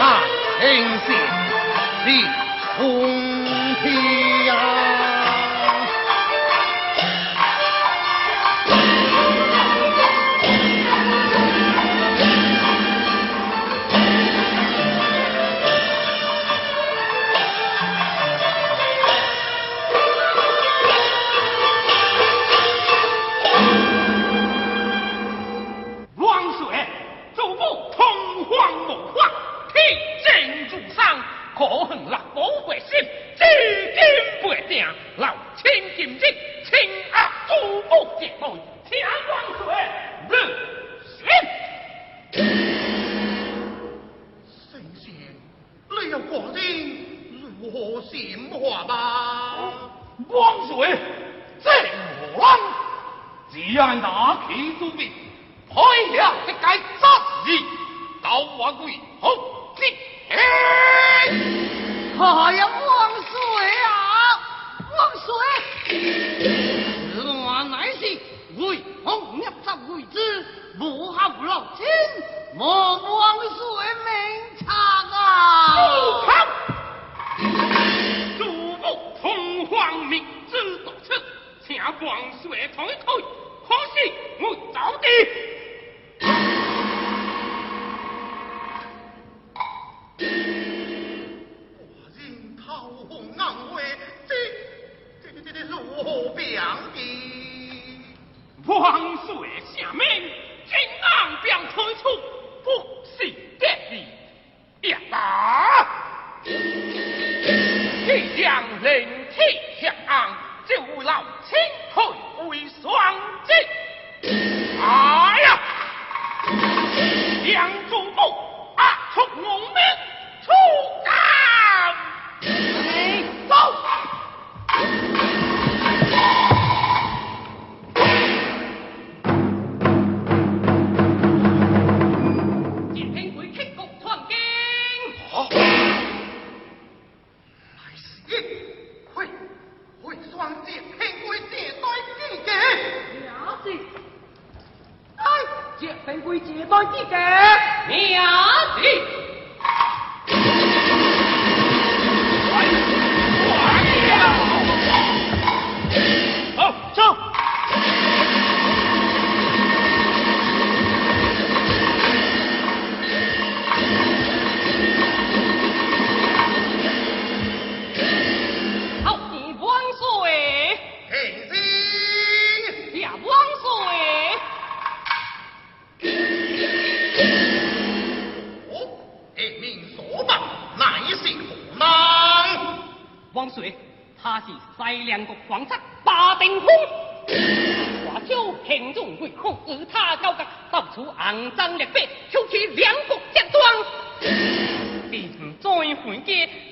那青天，地红天。光水海退，可惜没走的。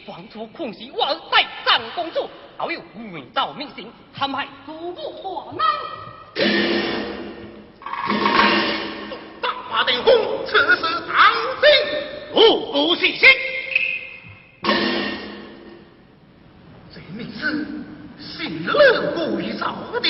房租空袭，我再上公主，好有伪造命星，他们祖母何能？大华定公，此时安心，无不细心。贼命是乐故意造的。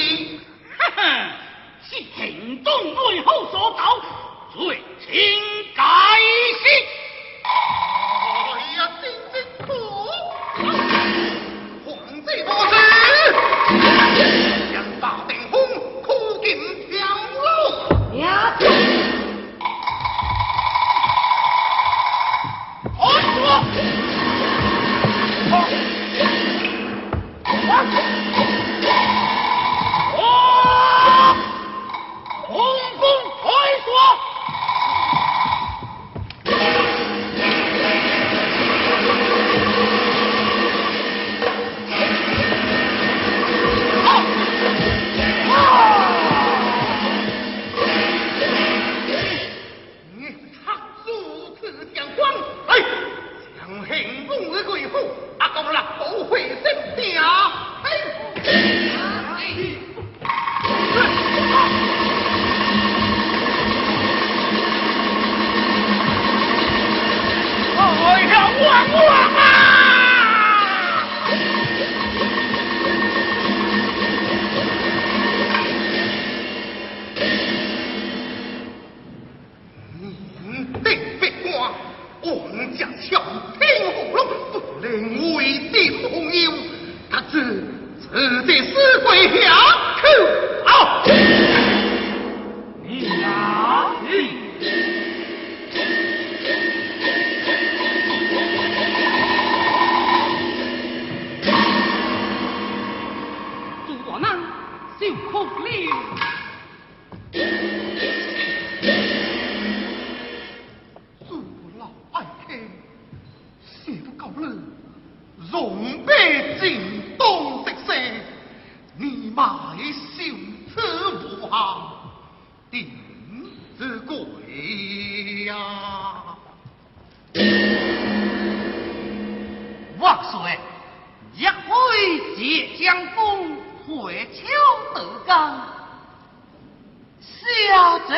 小子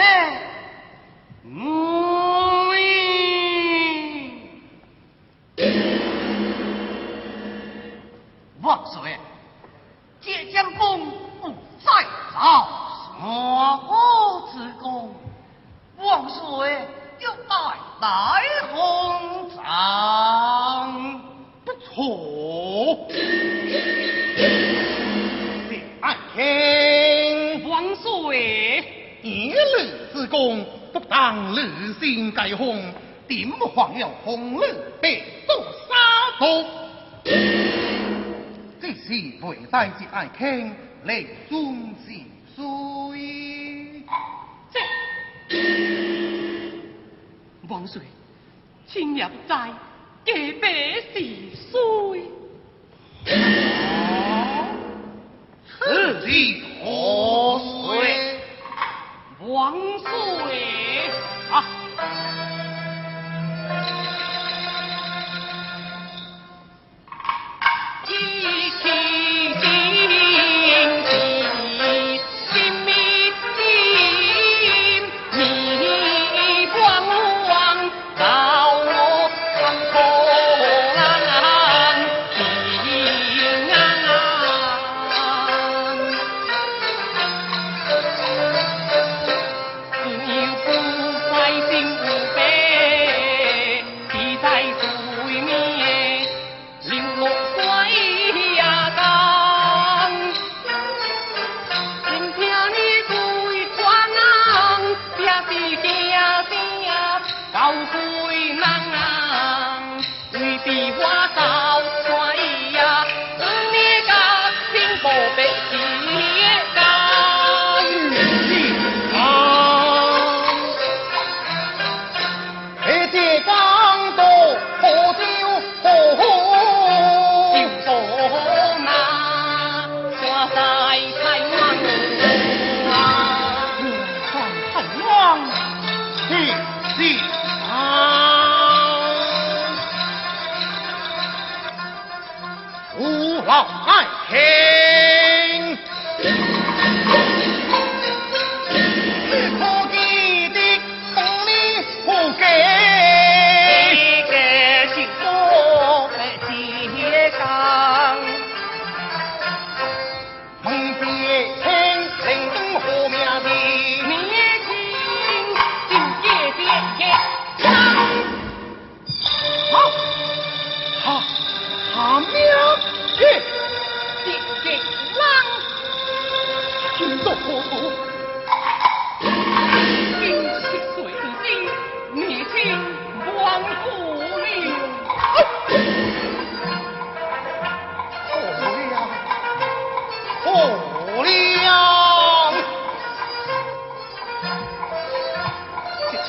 是为带接爱卿来尊是谁？这王岁，请也不在。几百是岁，此地何岁？王岁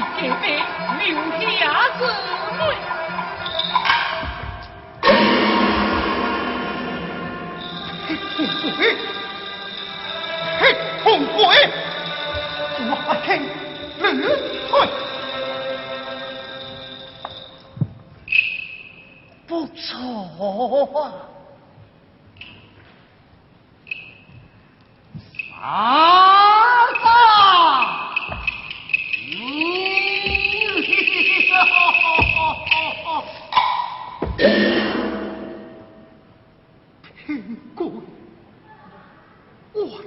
嘿，嘿，嘿，嘿，红鬼，我阿听，嗯，嘿，错啊，啊。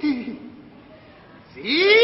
嘿嘿嘿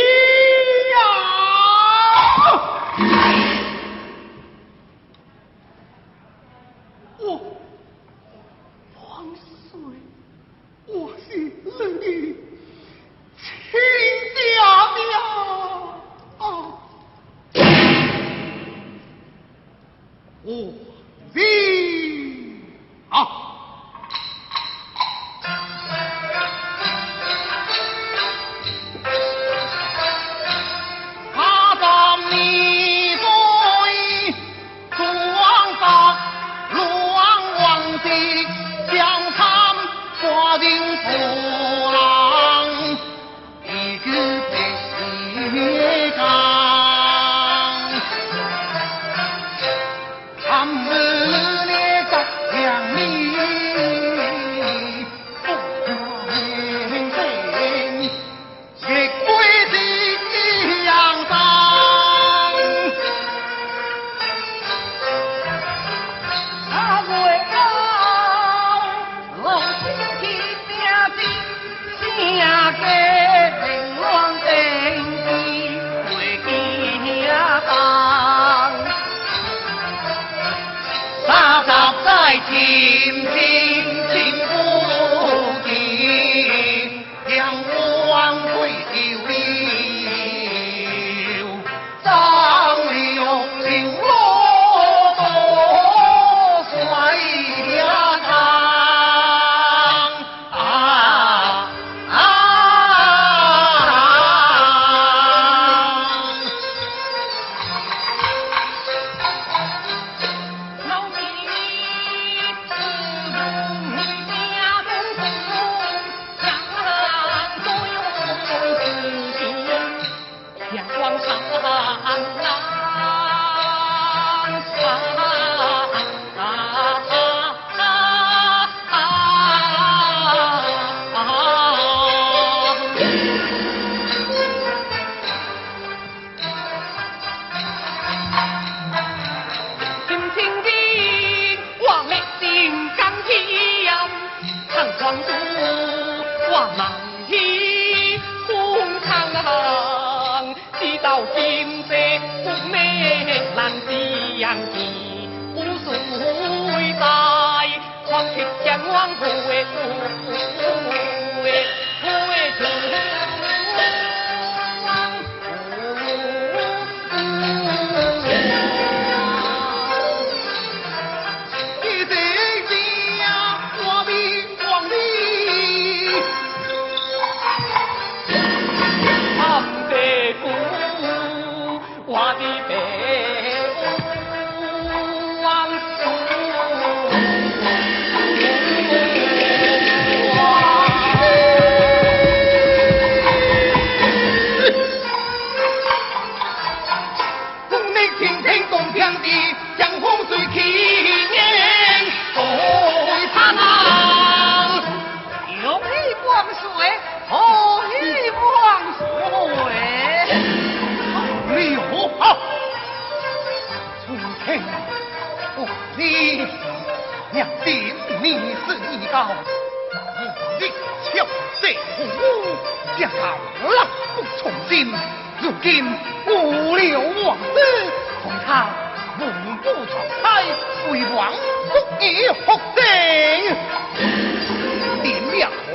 ที่ผู้สูงอ不ย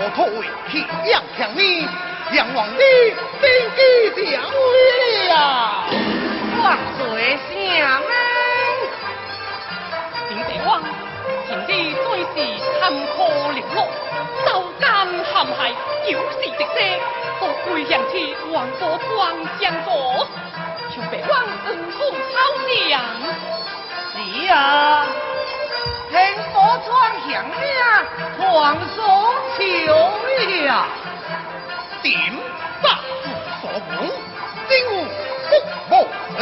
托为客梁上面梁王你登基做为了我做什么金北望今日虽是坎坷流落刀今含海就是一些富贵人气王国光将国求北望恩公曹将是啊。人多闯行了，皇上求了，顶上不说无，今无福报哎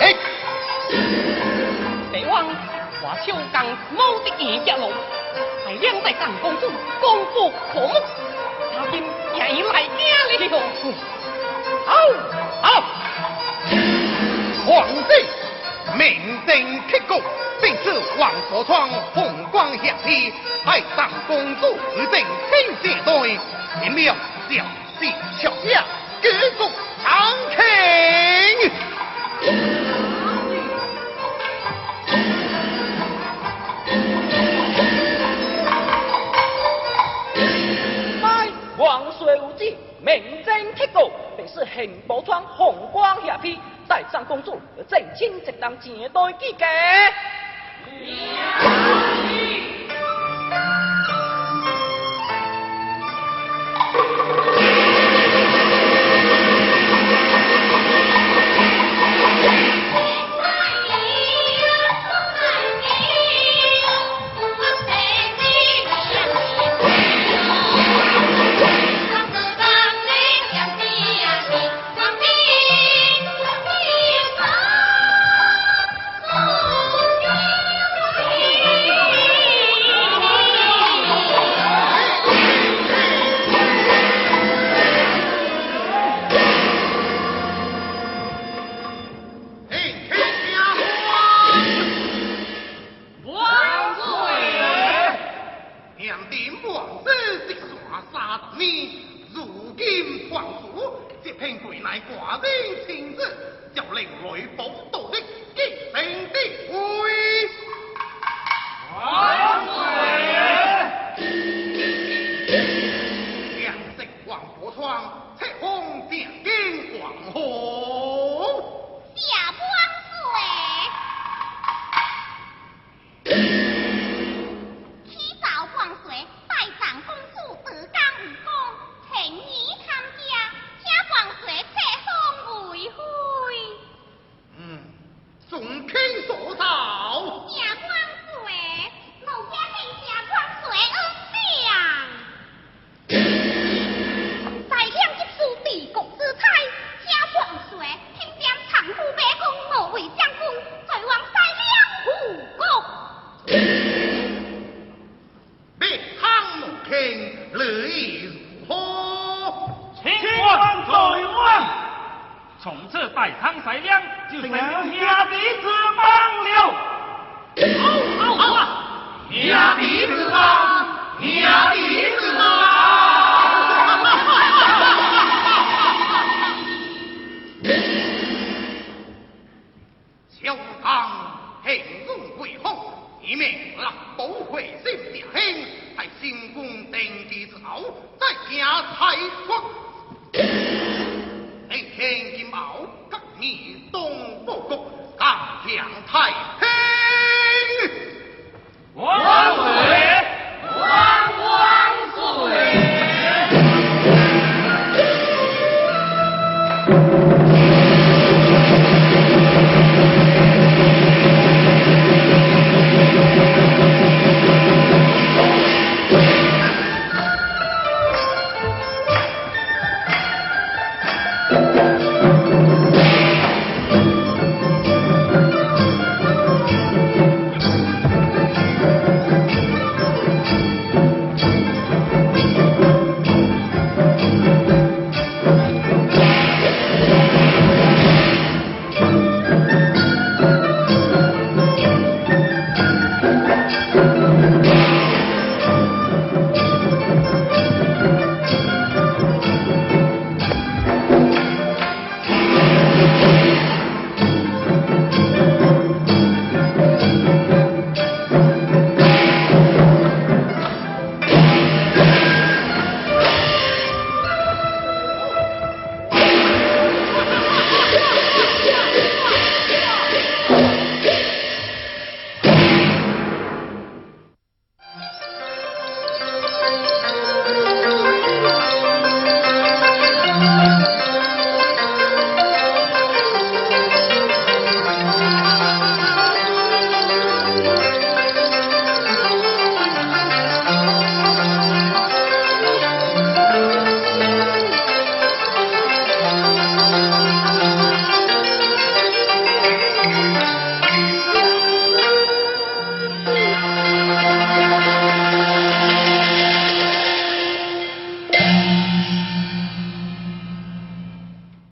哎，北王，我修刚某的一家龙，还两代长公主功夫可目，他今也来家了，好，好，皇帝。名正气固，便是黄河川风光侠气。海上公主指定亲姐妹，便了小弟小爷举足长情。拜孙水无忌，名正气固，便是黄堡川风光侠气。带上公主，正亲 công 记者。Yeah. 别康怒听乐意如何？请官在，从此大康在两，就成了兄弟之邦了。好，好，好啊！兄弟之邦，兄弟之哈。小唐黑入鬼后，一命狼狈回。家太国，你天金宝革命东不国，刚强太黑。